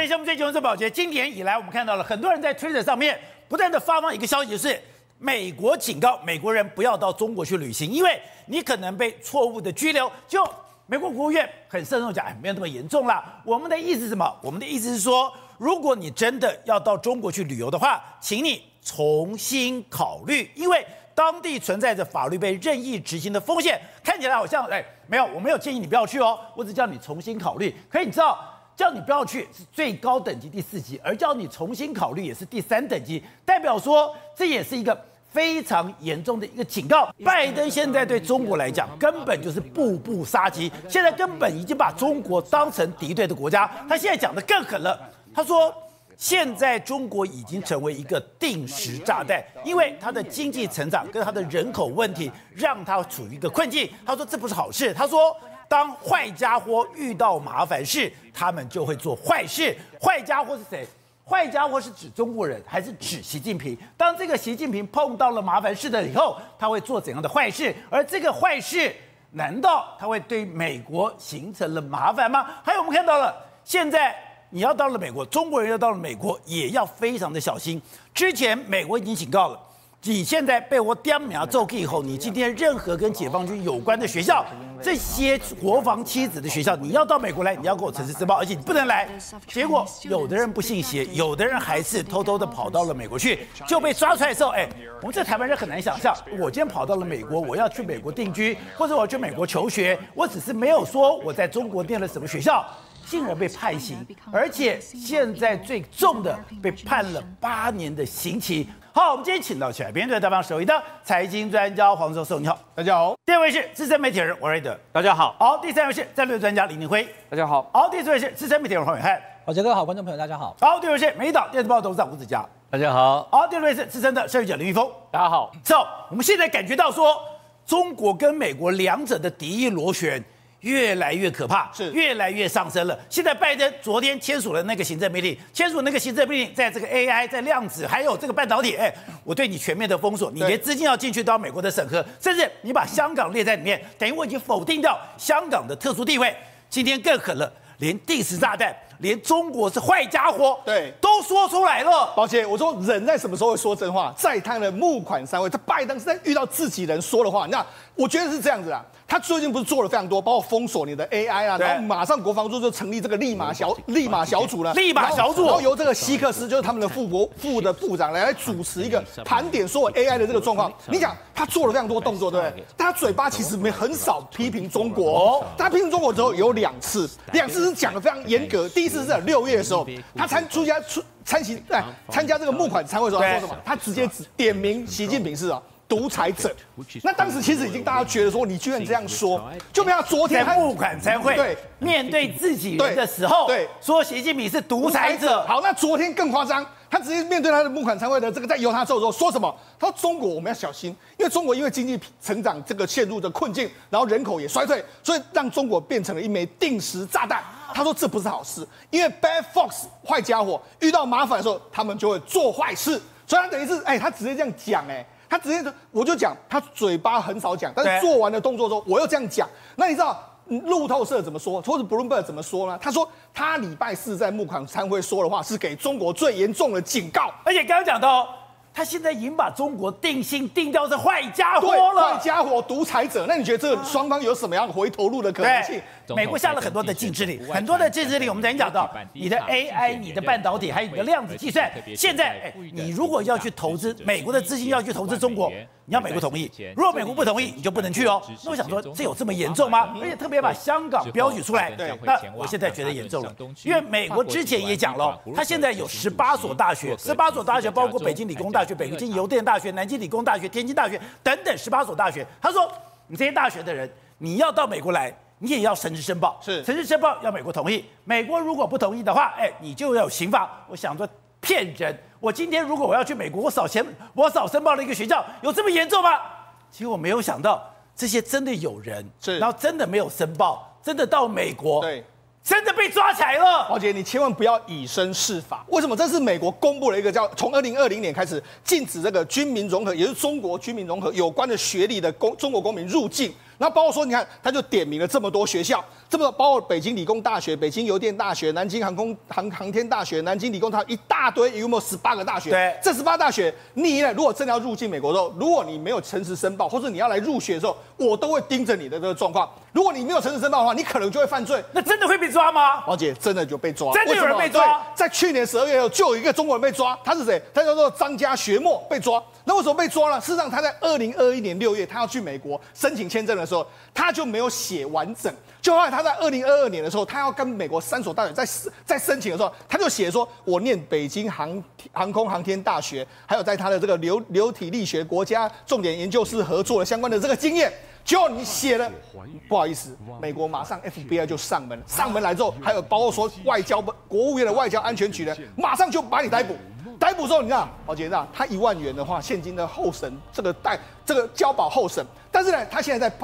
欢迎收看《最求是保洁》。今年以来，我们看到了很多人在 Twitter 上面不断的发放一个消息，是美国警告美国人不要到中国去旅行，因为你可能被错误的拘留。就美国国务院很慎重讲，哎，没有那么严重啦。我们的意思是什么？我们的意思是说，如果你真的要到中国去旅游的话，请你重新考虑，因为当地存在着法律被任意执行的风险。看起来好像哎，没有，我没有建议你不要去哦，我只叫你重新考虑。可以你知道？叫你不要去是最高等级第四级，而叫你重新考虑也是第三等级，代表说这也是一个非常严重的一个警告。拜登现在对中国来讲根本就是步步杀机，现在根本已经把中国当成敌对的国家。他现在讲的更狠了，他说现在中国已经成为一个定时炸弹，因为它的经济成长跟它的人口问题让它处于一个困境。他说这不是好事，他说。当坏家伙遇到麻烦事，他们就会做坏事。坏家伙是谁？坏家伙是指中国人，还是指习近平？当这个习近平碰到了麻烦事的以后，他会做怎样的坏事？而这个坏事，难道他会对美国形成了麻烦吗？还有，我们看到了，现在你要到了美国，中国人要到了美国，也要非常的小心。之前美国已经警告了。你现在被我点名揍以后，你今天任何跟解放军有关的学校，这些国防妻子的学校，你要到美国来，你要给我诚实申报，而且你不能来。结果有的人不信邪，有的人还是偷偷的跑到了美国去，就被抓出来的时候，哎，我们这台湾人很难想象，我今天跑到了美国，我要去美国定居，或者我要去美国求学，我只是没有说我在中国念了什么学校，竟然被判刑，而且现在最重的被判了八年的刑期。好，我们今天请到起来，编队大方首一的财经专家黄教授，你好，大家好。第二位是资深媒体人王瑞德，大家好。好，第三位是战略专家李宁辉，大家好。好，第四位是资深媒体人黄伟汉，好杰哥好，观众朋友大家好。好，第五位是美丽岛电子报董事长吴子嘉，大家好。好，第六位是资深的社运记者林玉峰，大家好。走，我们现在感觉到说，中国跟美国两者的敌意螺旋。越来越可怕，是越来越上升了。现在拜登昨天签署了那个行政命令，签署那个行政命令，在这个 AI、在量子还有这个半导体，哎，我对你全面的封锁，你连资金要进去都要美国的审核，甚至你把香港列在里面，等于我已经否定掉香港的特殊地位。今天更狠了，连定时炸弹，连中国是坏家伙，对，都说出来了。宝杰，我说人在什么时候会说真话？在他的募款三位，他拜登是在遇到自己人说的话，那我觉得是这样子啊。他最近不是做了非常多，包括封锁你的 AI 啊，然后马上国防部就成立这个立马小立马小组了，立马小组，然后由这个希克斯就是他们的副国副的部长来来主持一个盘点所有 AI 的这个状况。你讲他做了非常多动作，对不对？但他嘴巴其实没很少批评中国，他批评中国之后有两次，两次是讲的非常严格。第一次是在六月的时候，他参出家出参席来参加这个募款参会的时候，他说什么？他直接指点名习近平是啊。独裁者，那当时其实已经大家觉得说，你居然这样说，就没有昨天在募款餐会对面对自己人的时候，对说习近平是独裁者。好，那昨天更夸张，他直接面对他的募款参会的这个在由他做的时候说什么？他说中国我们要小心，因为中国因为经济成长这个陷入的困境，然后人口也衰退，所以让中国变成了一枚定时炸弹。他说这不是好事，因为 bad fox 坏家伙遇到麻烦的时候，他们就会做坏事。所以他等于是哎，他直接这样讲哎。他直接说我就讲，他嘴巴很少讲，但是做完的动作之后，我又这样讲。那你知道路透社怎么说，或者 Bloomberg 怎么说呢？他说他礼拜四在募款参会说的话是给中国最严重的警告，而且刚刚讲到。他现在已经把中国定性定掉是坏家伙了，坏家伙、独裁者。那你觉得这个双方有什么样回头路的可能性？美国下了很多的禁制令，很多的禁制令，我们曾经讲到，你的 AI、你的半导体，还有你的量子计算，现在，哎，你如果要去投资，美国的资金要去投资中国。你要美国同意，如果美国不同意，你就不能去哦。那我想说，这有这么严重吗？而且特别把香港标举出来。对，那我现在觉得严重了，因为美国之前也讲了，他现在有十八所大学，十八所大学包括北京理工大学、北京邮电大学、南京理工大学、天津大学等等十八所大学。他说，你这些大学的人，你要到美国来，你也要诚实申报，是诚实申报要美国同意。美国如果不同意的话，哎，你就要有刑罚。我想说。骗人！我今天如果我要去美国，我少钱，我少申报了一个学校，有这么严重吗？其实我没有想到，这些真的有人，是，然后真的没有申报，真的到美国，对，真的被抓起来了。宝姐，你千万不要以身试法。为什么？这是美国公布了一个叫从二零二零年开始禁止这个军民融合，也就是中国军民融合有关的学历的公中国公民入境。然后包括说，你看，他就点名了这么多学校，这么包括北京理工大学、北京邮电大学、南京航空航航天大学、南京理工，它一大堆，有没有十八个大学？对，这十八大学，你呢？如果真的要入境美国的时候，如果你没有诚实申报，或者你要来入学的时候，我都会盯着你的这个状况。如果你没有诚实申报的话，你可能就会犯罪。那真的会被抓吗？王姐，真的就被抓，真的有人被抓。在去年十二月，就有一个中国人被抓，他是谁？他叫做张家学墨被抓。那为什么被抓呢？事实上，他在二零二一年六月，他要去美国申请签证的时候，他就没有写完整。就后来他在二零二二年的时候，他要跟美国三所大学在在申请的时候，他就写说：“我念北京航航空航天大学，还有在他的这个流流体力学国家重点研究室合作的相关的这个经验。”就你写了，不好意思，美国马上 FBI 就上门，上门来之后，还有包括说外交部、国务院的外交安全局呢，马上就把你逮捕。逮捕之后，你看，宝杰，那他一万元的话，现金的候审，这个代这个交保候审。但是呢，他现在在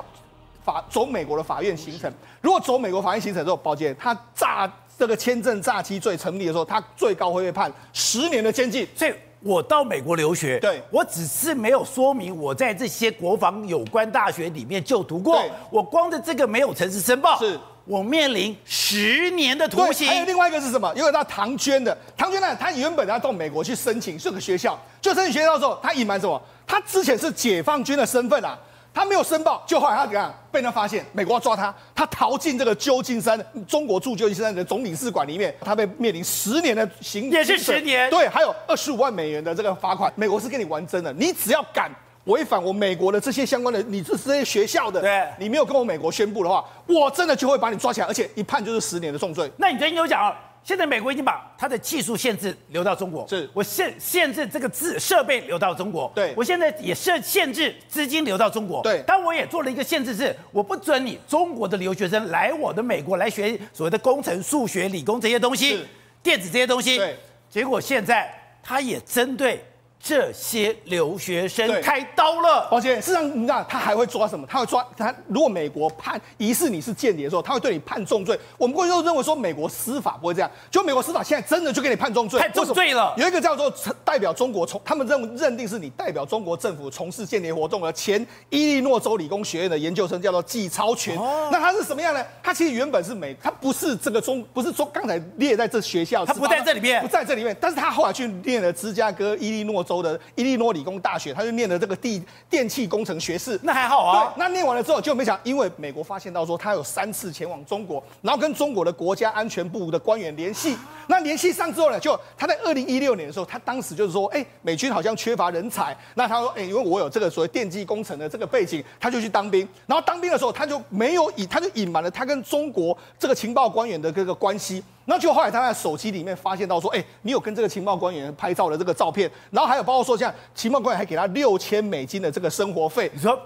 法走美国的法院行程。如果走美国法院行程之后，宝杰他诈这个签证诈欺罪成立的时候，他最高会被判十年的监禁。所以。我到美国留学，对，我只是没有说明我在这些国防有关大学里面就读过，对我光的这个没有诚实申报，是我面临十年的徒刑。还有另外一个是什么？因为他唐娟的唐娟呢，他原本要到美国去申请这个学校，就申请学校的时候，他隐瞒什么？他之前是解放军的身份啊。他没有申报，就后来他怎样被人发现，美国要抓他，他逃进这个旧金山，中国驻旧金山的总领事馆里面，他被面临十年的刑，也是十年，对，还有二十五万美元的这个罚款。美国是跟你玩真的，你只要敢违反我美国的这些相关的，你是这些学校的，对，你没有跟我美国宣布的话，我真的就会把你抓起来，而且一判就是十年的重罪。那你最近有讲。现在美国已经把它的技术限制留到中国，是。我限限制这个资设备留到中国，对。我现在也设限制资金留到中国，对，但我也做了一个限制，是我不准你中国的留学生来我的美国来学所谓的工程、数学、理工这些东西，电子这些东西，对，结果现在他也针对。这些留学生开刀了，抱歉，事实上，你知道他还会抓什么？他会抓他。如果美国判疑似你是间谍的时候，他会对你判重罪。我们过去都认为说美国司法不会这样，就美国司法现在真的就给你判重罪，判重罪了。有一个叫做代表中国从，他们认认定是你代表中国政府从事间谍活动的前伊利诺州理工学院的研究生，叫做季超群。哦、那他是什么样呢？他其实原本是美，他不是这个中，不是中，刚才列在这学校，他不在这里面，不在这里面。但是他后来去念了芝加哥伊利诺州。的伊利诺理工大学，他就念了这个地电气工程学士，那还好啊。对，那念完了之后，就没想，因为美国发现到说他有三次前往中国，然后跟中国的国家安全部的官员联系。那联系上之后呢，就他在二零一六年的时候，他当时就是说，哎，美军好像缺乏人才，那他说，哎，因为我有这个所谓电机工程的这个背景，他就去当兵。然后当兵的时候，他就没有隐，他就隐瞒了他跟中国这个情报官员的这个关系。那就后来他在手机里面发现到说，哎，你有跟这个情报官员拍照的这个照片，然后还有包括说像情报官员还给他六千美金的这个生活费。你说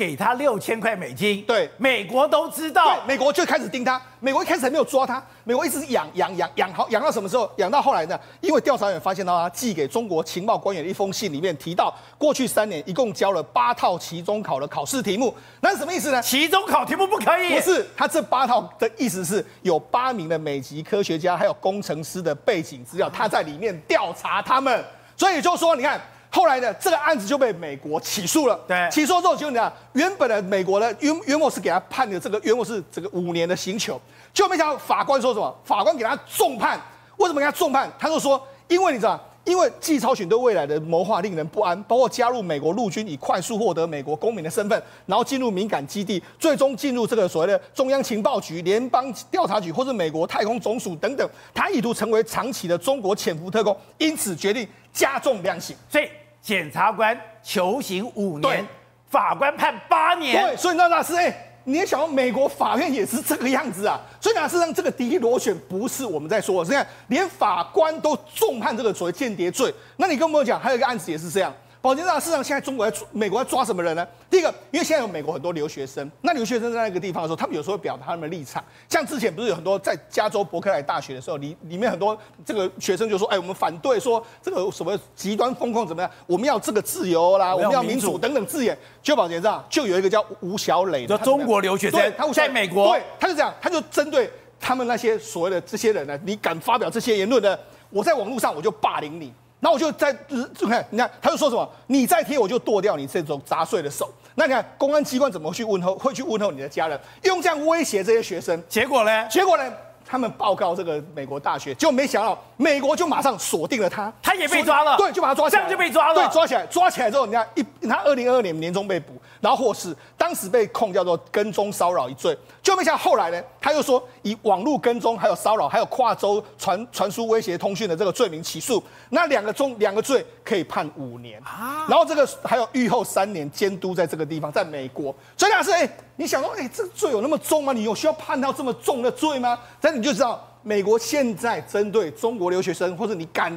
给他六千块美金？对，美国都知道，美国就开始盯他。美国一开始还没有抓他，美国一直养养养养好养到什么时候？养到后来呢？因为调查员发现到他寄给中国情报官员的一封信里面提到，过去三年一共交了八套期中考的考试题目。那是什么意思呢？期中考题目不可以？不是，他这八套的意思是有八名的美籍科学家还有工程师的背景资料，他在里面调查他们。所以就说，你看。后来呢，这个案子就被美国起诉了。对，起诉之后就你讲，原本的美国的约约莫是给他判的这个约莫是这个五年的刑求，就没想到法官说什么？法官给他重判。为什么给他重判？他就说，因为你知道，因为季超群对未来的谋划令人不安，包括加入美国陆军以快速获得美国公民的身份，然后进入敏感基地，最终进入这个所谓的中央情报局、联邦调查局或是美国太空总署等等，他意图成为长期的中国潜伏特工，因此决定加重量刑。所以。检察官求刑五年，法官判八年。对，所以那大师，哎，你也想到美国法院也是这个样子啊？所以呢，事实上这个第一螺旋不是我们在说的，现在连法官都重判这个所谓间谍罪。那你跟我们讲，还有一个案子也是这样。宝杰啊，事实上现在中国在美国在抓什么人呢？第一个，因为现在有美国很多留学生，那留学生在那个地方的时候，他们有时候会表达他们的立场。像之前不是有很多在加州伯克莱大学的时候，里里面很多这个学生就说：“哎，我们反对说这个什么极端风控怎么样？我们要这个自由啦，我们要民主等等字眼。”就宝杰啊，就有一个叫吴小磊的中国留学生，他在美国，对，他就这样，他就针对他们那些所谓的这些人呢，你敢发表这些言论呢？我在网络上我就霸凌你。然后我就在就看，你看他就说什么，你再贴我就剁掉你这种杂碎的手。那你看公安机关怎么去问候，会去问候你的家人，用这样威胁这些学生，结果呢？结果呢？他们报告这个美国大学，结果没想到美国就马上锁定了他，他也被抓了，对，就把他抓起来，这样就被抓了，对，抓起来，抓起来之后，你看一他二零二二年年中被捕，然后或是，当时被控叫做跟踪骚扰一罪，就没想到后来呢，他又说以网络跟踪、还有骚扰、还有跨州传传输威胁通讯的这个罪名起诉，那两个中两个罪可以判五年啊，然后这个还有狱后三年监督在这个地方，在美国，所以老师，哎，你想说，哎，这个罪有那么重吗？你有需要判到这么重的罪吗？但你就知道。美国现在针对中国留学生，或者你敢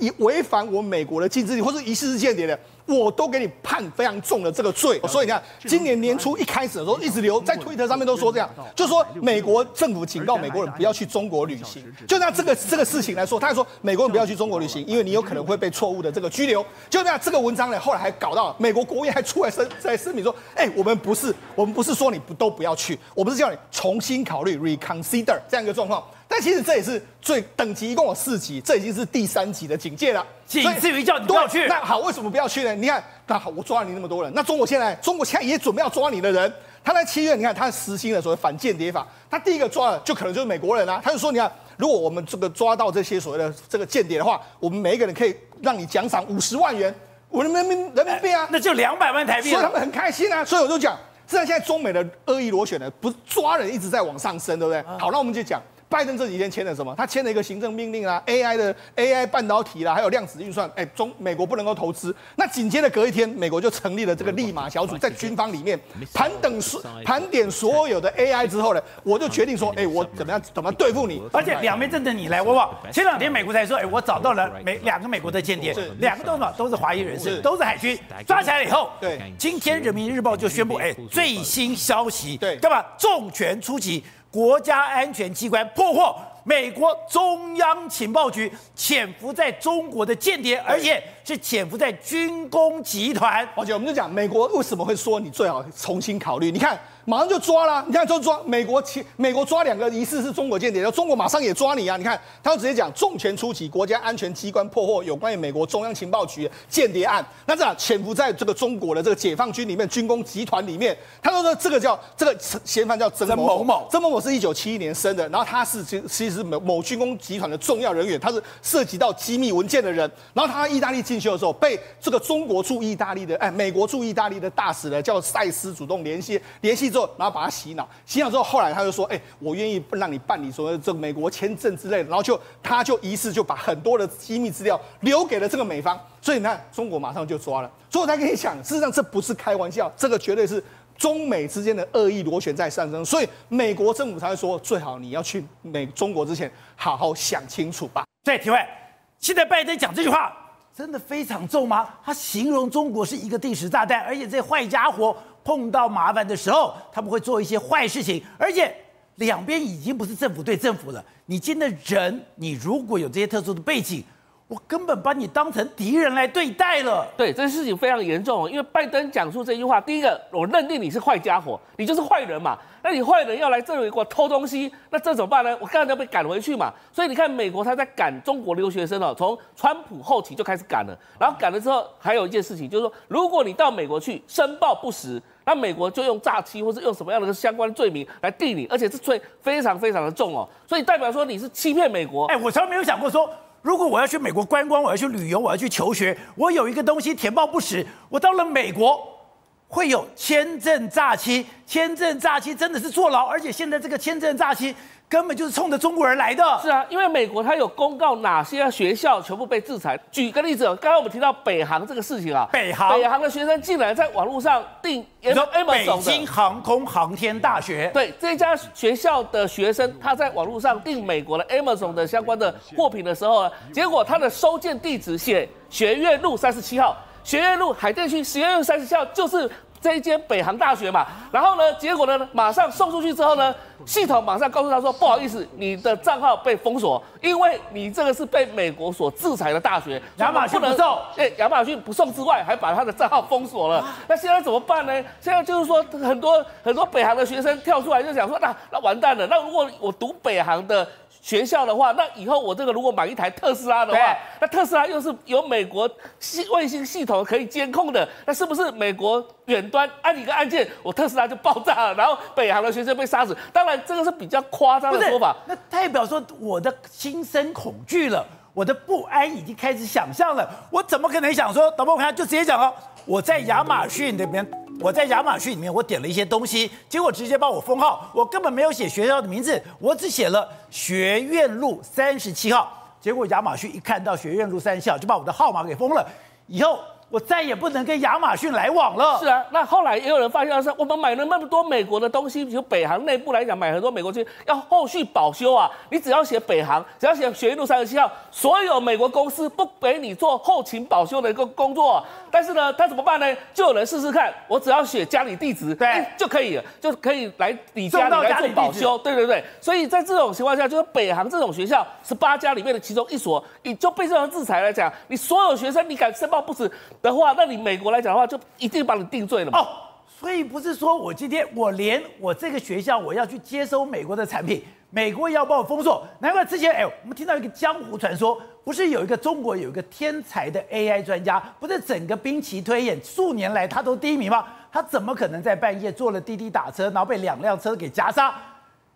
以违反我美国的禁制令，或者疑似是间谍的，我都给你判非常重的这个罪。所以你看，今年年初一开始的时候，一直留在推特上面都说这样，就说美国政府警告美国人不要去中国旅行。就拿这个这个事情来说，他还说美国人不要去中国旅行，因为你有可能会被错误的这个拘留。就那样，这个文章呢，后来还搞到美国国务院还出来声在声明说，哎，我们不是我们不是说你不都不要去，我们是叫你重新考虑 reconsider 这样一个状况。但其实这也是最等级，一共有四级，这已经是第三级的警戒了，仅至于叫你不要去。那好，为什么不要去呢？你看，那好，我抓了你那么多人，那中国现在，中国现在也准备要抓你的人。他在七月，你看他实行了所谓反间谍法，他第一个抓的就可能就是美国人啊。他就说，你看，如果我们这个抓到这些所谓的这个间谍的话，我们每一个人可以让你奖赏五十万元，我的人民人民币啊，欸、那就两百万台币，所以他们很开心啊。所以我就讲，虽然现在中美的恶意螺旋呢，不是抓人一直在往上升，对不对？好，那我们就讲。拜登这几天签了什么？他签了一个行政命令啊，AI 的 AI 半导体啦，还有量子运算，哎，中美国不能够投资。那紧接着隔一天，美国就成立了这个利马小组，在军方里面盘等所盘点所有的 AI 之后呢，我就决定说，哎，我怎么样怎么对付你？而且两边真的你来我往。前两天美国才说，哎，我找到了美两个美国的间谍，两个都是都是华裔人士，都是海军，抓起来以后，对，今天人民日报就宣布，哎，最新消息，对，干嘛重拳出击？国家安全机关破获美国中央情报局潜伏在中国的间谍，而且是潜伏在军工集团。而且我们就讲，美国为什么会说你最好重新考虑？你看。马上就抓了，你看就抓美国，美国抓两个疑似是中国间谍，然后中国马上也抓你啊！你看，他就直接讲重拳出击，国家安全机关破获有关于美国中央情报局间谍案。那这样潜伏在这个中国的这个解放军里面，军工集团里面，他说说这个叫这个嫌犯叫曾某某，曾某某是一九七一年生的，然后他是其其实是某某军工集团的重要人员，他是涉及到机密文件的人。然后他意大利进修的时候，被这个中国驻意大利的哎，美国驻意大利的大使呢叫塞斯主动联系联系之后。然后把他洗脑，洗脑之后，后来他就说：“哎，我愿意让你办理所谓的这个美国签证之类的。”然后就他就疑似就把很多的机密资料留给了这个美方，所以你看中国马上就抓了。所以我才跟你讲，事实上这不是开玩笑，这个绝对是中美之间的恶意螺旋在上升。所以美国政府才会说，最好你要去美中国之前好好想清楚吧。对，体会，现在拜登讲这句话真的非常重吗？他形容中国是一个定时炸弹，而且这坏家伙。碰到麻烦的时候，他们会做一些坏事情，而且两边已经不是政府对政府了。你今天的人，你如果有这些特殊的背景，我根本把你当成敌人来对待了。对，这事情非常严重，因为拜登讲出这句话，第一个，我认定你是坏家伙，你就是坏人嘛。那你坏人要来这里给我偷东西，那这怎么办呢？我刚才要被赶回去嘛。所以你看，美国他在赶中国留学生哦，从川普后期就开始赶了。然后赶了之后，还有一件事情就是说，如果你到美国去申报不实，那美国就用诈欺或是用什么样的相关罪名来定你，而且这罪非常非常的重哦。所以代表说你是欺骗美国。哎，我从来没有想过说，如果我要去美国观光，我要去旅游，我要去求学，我有一个东西填报不实，我到了美国。会有签证诈欺，签证诈欺真的是坐牢，而且现在这个签证诈欺根本就是冲着中国人来的。是啊，因为美国它有公告哪些学校全部被制裁。举个例子，刚刚我们提到北航这个事情啊，北航北航的学生竟然在网络上订，你说北京航空航天大学，对这家学校的学生，他在网络上订美国的 Amazon 的相关的货品的时候呢，结果他的收件地址写学院路三十七号。学院路海淀区学院路三十七号就是这一间北航大学嘛，然后呢，结果呢，马上送出去之后呢，系统马上告诉他说，不好意思，你的账号被封锁，因为你这个是被美国所制裁的大学，亚马逊不送，哎，亚马逊不送之外，还把他的账号封锁了。那现在怎么办呢？现在就是说，很多很多北航的学生跳出来就想说，那那完蛋了，那如果我读北航的。学校的话，那以后我这个如果买一台特斯拉的话，那特斯拉又是有美国系卫星系统可以监控的，那是不是美国远端按一个按键，我特斯拉就爆炸了，然后北韩的学生被杀死？当然这个是比较夸张的说法。那代表说我的心生恐惧了，我的不安已经开始想象了，我怎么可能想说？导播，我看就直接讲哦，我在亚马逊那边。我在亚马逊里面，我点了一些东西，结果直接把我封号，我根本没有写学校的名字，我只写了学院路三十七号，结果亚马逊一看到学院路三十七号，就把我的号码给封了，以后。我再也不能跟亚马逊来往了。是啊，那后来也有人发现说，我们买了那么多美国的东西，比如北航内部来讲，买很多美国东西要后续保修啊。你只要写北航，只要写学院路三十七号，所有美国公司不给你做后勤保修的一个工作。但是呢，他怎么办呢？就有人试试看，我只要写家里地址，对，就可以了，就可以来你家里来做保修。对对对。所以在这种情况下，就是北航这种学校十八家里面的其中一所，你就被这样制裁来讲，你所有学生你敢申报不实的话，那你美国来讲的话，就一定把你定罪了嘛。哦，所以不是说我今天我连我这个学校我要去接收美国的产品，美国要帮我封锁。难怪之前哎，我们听到一个江湖传说，不是有一个中国有一个天才的 AI 专家，不是整个兵棋推演数年来他都第一名吗？他怎么可能在半夜坐了滴滴打车，然后被两辆车给夹杀？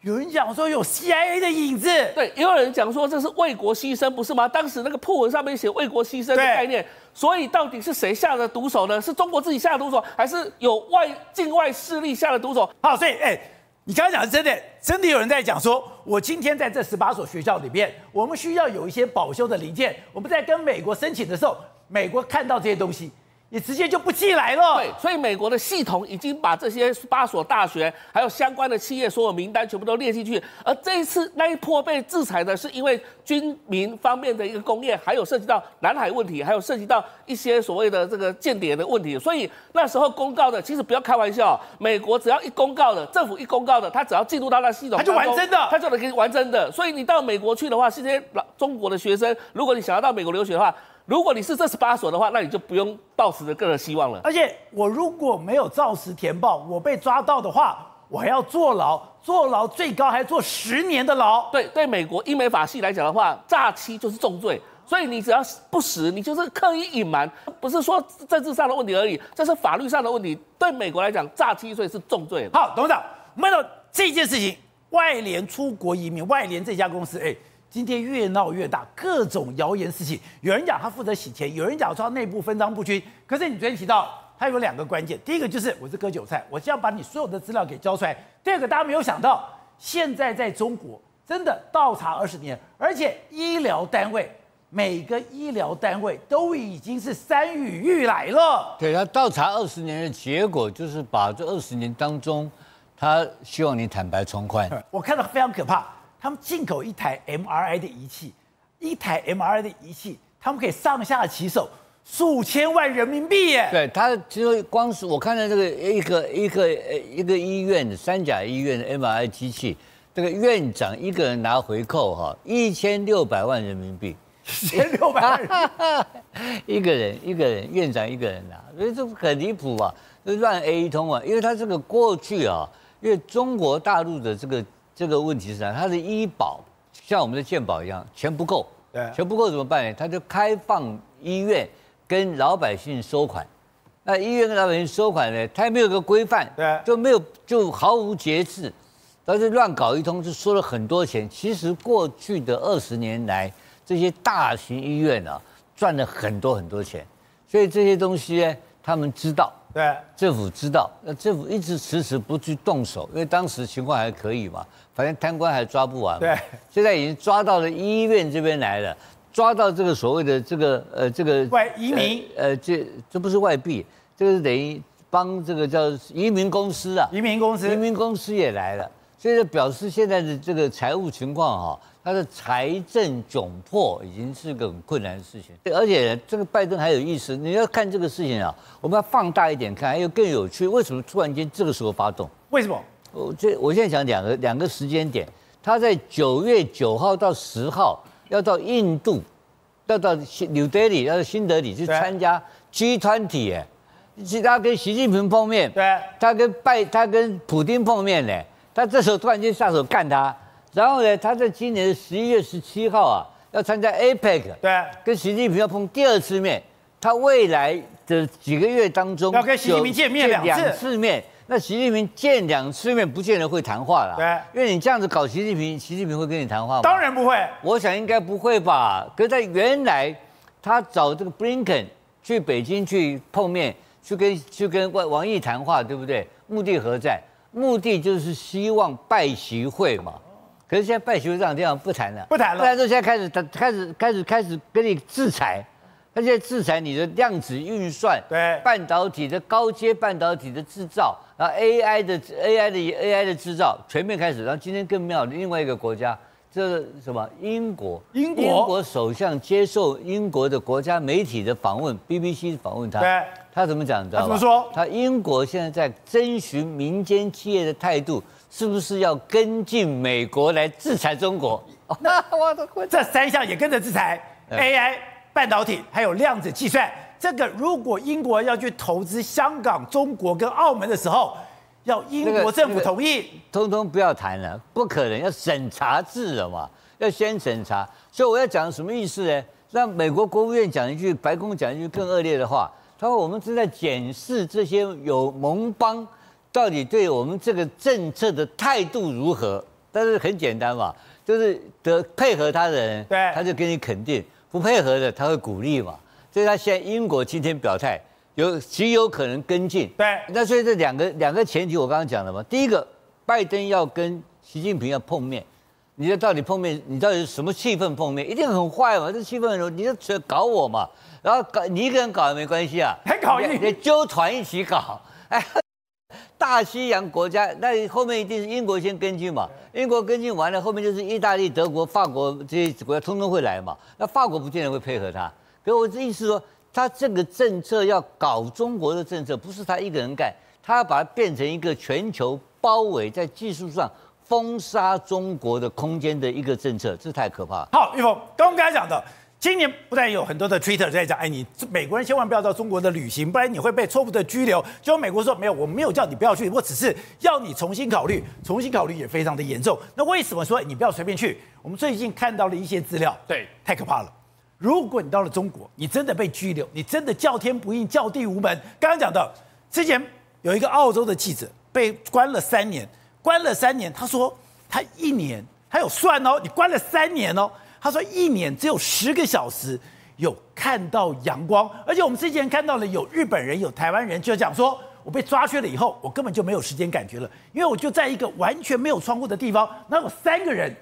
有人讲说有 CIA 的影子，对，也有人讲说这是为国牺牲，不是吗？当时那个破文上面写为国牺牲的概念，所以到底是谁下的毒手呢？是中国自己下的毒手，还是有外境外势力下的毒手？好，所以哎，你刚刚讲的是真的，真的有人在讲说，我今天在这十八所学校里面，我们需要有一些保修的零件，我们在跟美国申请的时候，美国看到这些东西。你直接就不寄来了。对，所以美国的系统已经把这些八所大学还有相关的企业所有名单全部都列进去。而这一次那一波被制裁的是因为军民方面的一个工业，还有涉及到南海问题，还有涉及到一些所谓的这个间谍的问题。所以那时候公告的，其实不要开玩笑，美国只要一公告的，政府一公告的，他只要进入到那系统，他就完真的，他就能给你完真的。所以你到美国去的话，这些老中国的学生，如果你想要到美国留学的话，如果你是这十八所的话，那你就不用抱持着个人希望了。而且我如果没有照实填报，我被抓到的话，我还要坐牢，坐牢最高还坐十年的牢。对对，美国英美法系来讲的话，诈欺就是重罪，所以你只要不实，你就是刻意隐瞒，不是说政治上的问题而已，这是法律上的问题。对美国来讲，诈欺罪是重罪。好，董事长，我们看到这件事情，外联出国移民，外联这家公司，哎。今天越闹越大，各种谣言四起。有人讲他负责洗钱，有人讲说他内部分赃不均。可是你昨天提到，他有两个关键，第一个就是我是割韭菜，我先要把你所有的资料给交出来。第二个大家没有想到，现在在中国真的倒查二十年，而且医疗单位每个医疗单位都已经是山雨欲来了。对，他倒查二十年的结果，就是把这二十年当中，他希望你坦白从宽。我看到非常可怕。他们进口一台 MRI 的仪器，一台 MRI 的仪器，他们可以上下其手数千万人民币耶。对，他其实光是我看到这个一个一个呃一个医院三甲医院的 MRI 机器，这个院长一个人拿回扣哈一千六百万人民币，一千六百万，一个人一个人院长一个人拿，所以这很离谱啊，这乱 A 一通啊，因为他这个过去啊，因为中国大陆的这个。这个问题是啥？他的医保像我们的健保一样，钱不够，对，钱不够怎么办呢？他就开放医院跟老百姓收款，那医院跟老百姓收款呢，他也没有个规范，对，就没有就毫无节制，但是乱搞一通，就收了很多钱。其实过去的二十年来，这些大型医院啊，赚了很多很多钱，所以这些东西呢，他们知道。对，政府知道，那政府一直迟迟不去动手，因为当时情况还可以嘛，反正贪官还抓不完嘛。对，现在已经抓到了医院这边来了，抓到这个所谓的这个呃这个外移民，呃这这不是外币，这个是等于帮这个叫移民公司啊，移民公司，移民公司也来了，所以就表示现在的这个财务情况哈。他的财政窘迫已经是个很困难的事情，而且这个拜登还有意思，你要看这个事情啊，我们要放大一点看，还有更有趣，为什么突然间这个时候发动？为什么？我这我现在讲两个两个时间点，他在九月九号到十号要到印度，要到新 New Delhi，要到新德里去参加 G20，哎，他跟习近平碰面，对，他跟拜他跟普京碰面呢，他这时候突然间下手干他。然后呢，他在今年的十一月十七号啊，要参加 APEC，对，跟习近平要碰第二次面。他未来的几个月当中要跟习近平见面两次，次面。那习近平见两次面，不见得会谈话啦。对，因为你这样子搞习近平，习近平会跟你谈话吗？当然不会。我想应该不会吧。可是在原来，他找这个布林肯去北京去碰面，去跟去跟王王毅谈话，对不对？目的何在？目的就是希望拜习会嘛。可是现在拜习会这样地方不谈了，不谈了。不谈之后，现在开始他开始开始开始跟你制裁。他现在制裁你的量子运算，对，半导体的高阶半导体的制造，然后 AI 的 AI 的 AI 的制造全面开始。然后今天更妙的另外一个国家，这是什么？英国，英国，英国首相接受英国的国家媒体的访问，BBC 访问他，对，他怎么讲？你知道怎么说？他英国现在在征询民间企业的态度。是不是要跟进美国来制裁中国？那我的这三项也跟着制裁，AI、半导体还有量子计算。这个如果英国要去投资香港、中国跟澳门的时候，要英国政府同意，通通不要谈了，不可能，要审查制了嘛，要先审查。所以我要讲什么意思呢？让美国国务院讲一句，白宫讲一句更恶劣的话，他说我们正在检视这些有盟邦。到底对我们这个政策的态度如何？但是很简单嘛，就是得配合他的人，对，他就给你肯定；不配合的，他会鼓励嘛。所以他现在英国今天表态，有极有可能跟进。对，那所以这两个两个前提，我刚刚讲了嘛。第一个，拜登要跟习近平要碰面，你这到底碰面，你到底是什么气氛碰面？一定很坏嘛，这气氛很你就搞我嘛，然后搞你一个人搞也没关系啊，还搞你，你纠团一起搞，哎。大西洋国家，那后面一定是英国先跟进嘛？英国跟进完了，后面就是意大利、德国、法国这些国家通通会来嘛？那法国不见得会配合他。可我的意思说，他这个政策要搞中国的政策，不是他一个人干，他要把它变成一个全球包围，在技术上封杀中国的空间的一个政策，这太可怕了。好，玉峰刚刚讲的。今年不但有很多的 Twitter 在讲，哎，你美国人千万不要到中国的旅行，不然你会被错误的拘留。结果美国说没有，我没有叫你不要去，我只是要你重新考虑，重新考虑也非常的严重。那为什么说你不要随便去？我们最近看到了一些资料，对，太可怕了。如果你到了中国，你真的被拘留，你真的叫天不应，叫地无门。刚刚讲到，之前有一个澳洲的记者被关了三年，关了三年，他说他一年他有算哦，你关了三年哦。他说一年只有十个小时有看到阳光，而且我们之前看到了有日本人、有台湾人就讲说，我被抓去了以后，我根本就没有时间感觉了，因为我就在一个完全没有窗户的地方，那有三个人，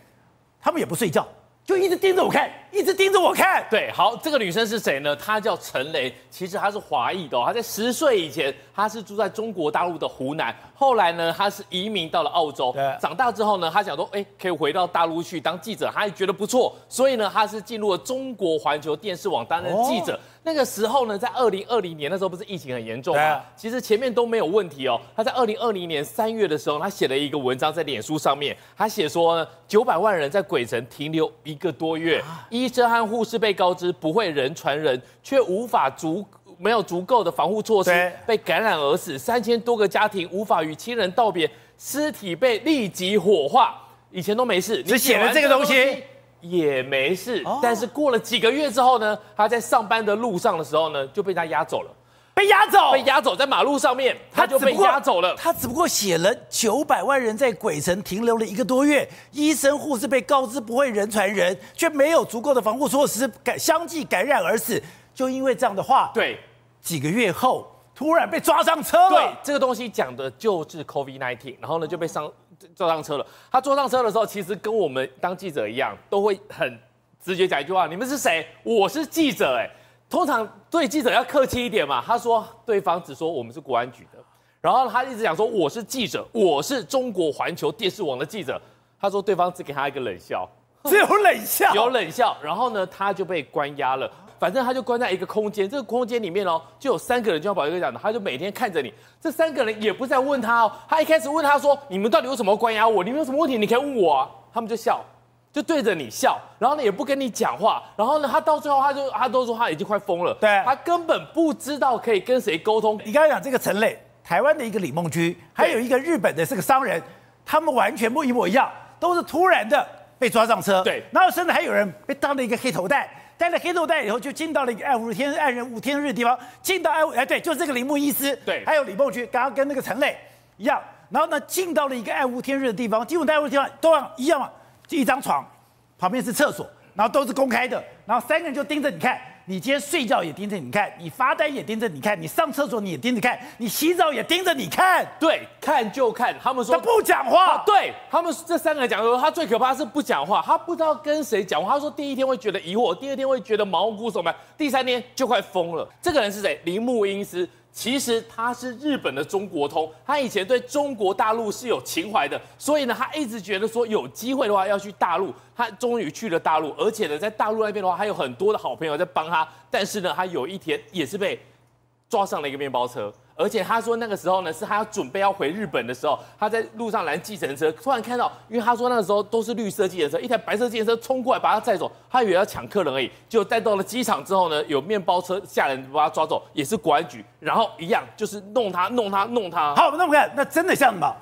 他们也不睡觉。就一直盯着我看，一直盯着我看。对，好，这个女生是谁呢？她叫陈雷，其实她是华裔的哦。她在十岁以前，她是住在中国大陆的湖南。后来呢，她是移民到了澳洲。对，长大之后呢，她想说，哎，可以回到大陆去当记者，她也觉得不错。所以呢，她是进入了中国环球电视网担任记者。哦那个时候呢，在二零二零年那时候不是疫情很严重吗？啊、其实前面都没有问题哦。他在二零二零年三月的时候，他写了一个文章在脸书上面，他写说九百万人在鬼城停留一个多月，医生和护士被告知不会人传人，却无法足没有足够的防护措施，被感染而死。三千多个家庭无法与亲人道别，尸体被立即火化，以前都没事，只写了这个东西。也没事，但是过了几个月之后呢，他在上班的路上的时候呢，就被他押走了，被押走，被押走在马路上面，他就被押走了。他只不过写了九百万人在鬼城停留了一个多月，医生护士被告知不会人传人，却没有足够的防护措施，感相继感染而死。就因为这样的话，对，几个月后突然被抓上车了。对，这个东西讲的就是 COVID-19，然后呢就被上。坐上车了。他坐上车的时候，其实跟我们当记者一样，都会很直接讲一句话：“你们是谁？我是记者。”哎，通常对记者要客气一点嘛。他说对方只说我们是国安局的，然后他一直讲说我是记者，我是中国环球电视网的记者。他说对方只给他一个冷笑，只有冷笑，有冷笑。然后呢，他就被关押了。反正他就关在一个空间，这个空间里面哦，就有三个人，就像宝杰哥讲的，他就每天看着你。这三个人也不再问他哦，他一开始问他说：“你们到底有什么关押我？你们有什么问题？你可以问我啊。”他们就笑，就对着你笑，然后呢也不跟你讲话。然后呢，他到最后他就他都说他已经快疯了，对，他根本不知道可以跟谁沟通。你刚才讲这个陈磊，台湾的一个李梦居，还有一个日本的是个商人，他们完全不一模一样。都是突然的被抓上车，对，然后甚至还有人被当了一个黑头带，带了黑豆带以后就进到了一个爱五天爱人五天日的地方，进到爱五哎对，就是这个铃木医师，对，还有李梦菊，刚刚跟那个陈磊一样，然后呢进到了一个爱无天日的地方，进入爱无天日都一样嘛，就一张床，旁边是厕所，然后都是公开的，然后三个人就盯着你看。你今天睡觉也盯着你看，你发呆也盯着你看，你上厕所你也盯着看，你洗澡也盯着你看。对，看就看。他们说他不讲话。对他们这三个人讲说，他最可怕是不讲话，他不知道跟谁讲话。他说第一天会觉得疑惑，第二天会觉得毛骨悚然，第三天就快疯了。这个人是谁？铃木英司。其实他是日本的中国通，他以前对中国大陆是有情怀的，所以呢，他一直觉得说有机会的话要去大陆，他终于去了大陆，而且呢，在大陆那边的话，还有很多的好朋友在帮他，但是呢，他有一天也是被抓上了一个面包车。而且他说那个时候呢，是他要准备要回日本的时候，他在路上拦计程车，突然看到，因为他说那个时候都是绿色计程车，一台白色计程车冲过来把他载走，他以为要抢客人而已，就带到了机场之后呢，有面包车下来把他抓走，也是国安局，然后一样就是弄他弄他弄他。好，那我们看，那真的像什么？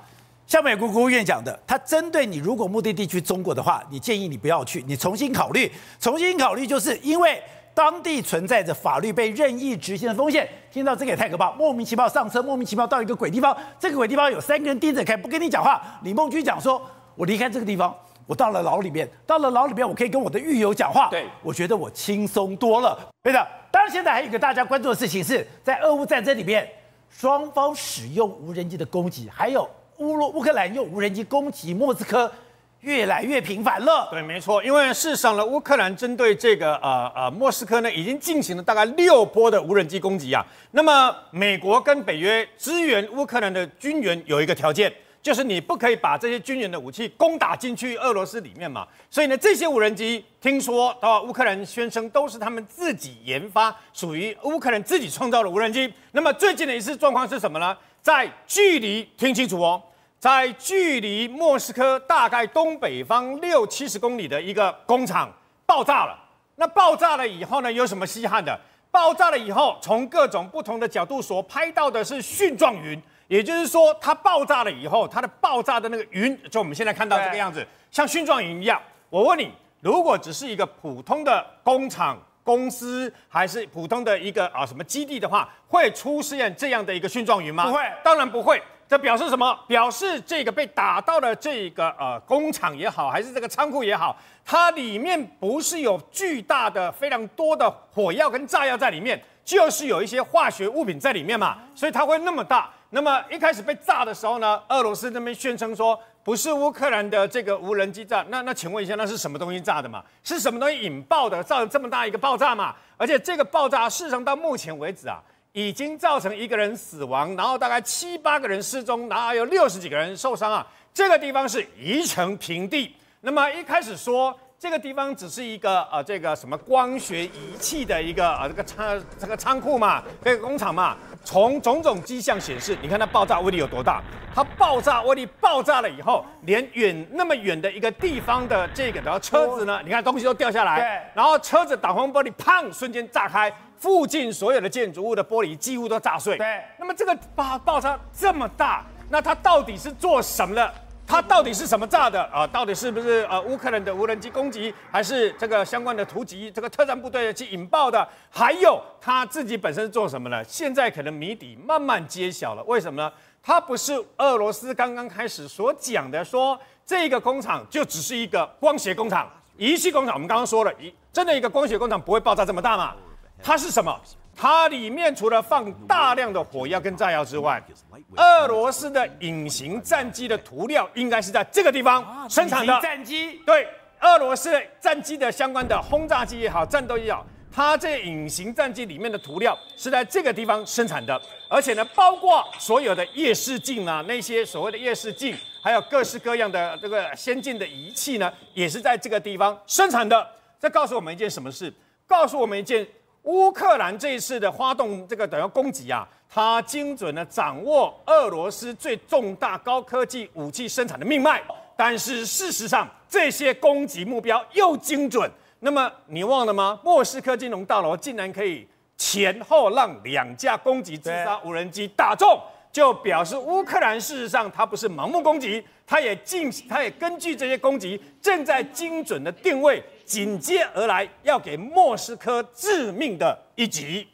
像美国国务院讲的，他针对你如果目的地去中国的话，你建议你不要去，你重新考虑，重新考虑，就是因为。当地存在着法律被任意执行的风险，听到这个也太可怕！莫名其妙上车，莫名其妙到一个鬼地方，这个鬼地方有三个人盯着看，不跟你讲话。李梦君讲说：“我离开这个地方，我到了牢里面，到了牢里面，我可以跟我的狱友讲话。对，我觉得我轻松多了。”对的。当然，现在还有一个大家关注的事情是在俄乌战争里面，双方使用无人机的攻击，还有乌乌克兰用无人机攻击莫斯科。越来越频繁了。对，没错，因为事实上呢，乌克兰针对这个呃呃莫斯科呢，已经进行了大概六波的无人机攻击啊。那么美国跟北约支援乌克兰的军援有一个条件，就是你不可以把这些军援的武器攻打进去俄罗斯里面嘛。所以呢，这些无人机听说啊，乌克兰宣称都是他们自己研发，属于乌克兰自己创造的无人机。那么最近的一次状况是什么呢？在距离，听清楚哦。在距离莫斯科大概东北方六七十公里的一个工厂爆炸了。那爆炸了以后呢，有什么稀罕的？爆炸了以后，从各种不同的角度所拍到的是蕈状云，也就是说，它爆炸了以后，它的爆炸的那个云，就我们现在看到这个样子，像蕈状云一样。我问你，如果只是一个普通的工厂、公司，还是普通的一个啊什么基地的话，会出现这样的一个蕈状云吗？不会，当然不会。这表示什么？表示这个被打到的这个呃工厂也好，还是这个仓库也好，它里面不是有巨大的、非常多的火药跟炸药在里面，就是有一些化学物品在里面嘛，所以它会那么大。那么一开始被炸的时候呢，俄罗斯那边宣称说不是乌克兰的这个无人机炸，那那请问一下，那是什么东西炸的嘛？是什么东西引爆的，造成这么大一个爆炸嘛？而且这个爆炸事实上到目前为止啊。已经造成一个人死亡，然后大概七八个人失踪，然后还有六十几个人受伤啊！这个地方是夷城平地。那么一开始说这个地方只是一个呃这个什么光学仪器的一个呃这个仓这个仓库嘛，这个工厂嘛。从种种迹象显示，你看它爆炸威力有多大？它爆炸威力爆炸了以后，连远那么远的一个地方的这个然后车子呢，你看东西都掉下来，对，然后车子挡风玻璃砰瞬间炸开。附近所有的建筑物的玻璃几乎都炸碎。对，那么这个爆爆炸这么大，那它到底是做什么的？它到底是什么炸的啊？到底是不是呃乌克兰的无人机攻击，还是这个相关的突击这个特战部队去引爆的？还有他自己本身是做什么呢？现在可能谜底慢慢揭晓了。为什么呢？它不是俄罗斯刚刚开始所讲的说这个工厂就只是一个光学工厂、仪器工厂。我们刚刚说了，一真的一个光学工厂不会爆炸这么大嘛？它是什么？它里面除了放大量的火药跟炸药之外，俄罗斯的隐形战机的涂料应该是在这个地方生产的。战机对，俄罗斯战机的相关的轰炸机也好，战斗机也好，它这隐形战机里面的涂料是在这个地方生产的。而且呢，包括所有的夜视镜啊，那些所谓的夜视镜，还有各式各样的这个先进的仪器呢，也是在这个地方生产的。这告诉我们一件什么事？告诉我们一件。乌克兰这一次的发动这个等于攻击啊，它精准的掌握俄罗斯最重大高科技武器生产的命脉。但是事实上，这些攻击目标又精准。那么你忘了吗？莫斯科金融大楼竟然可以前后让两架攻击自杀无人机打中，就表示乌克兰事实上它不是盲目攻击，它也进，它也根据这些攻击正在精准的定位，紧接而来要给莫斯科致命的一击。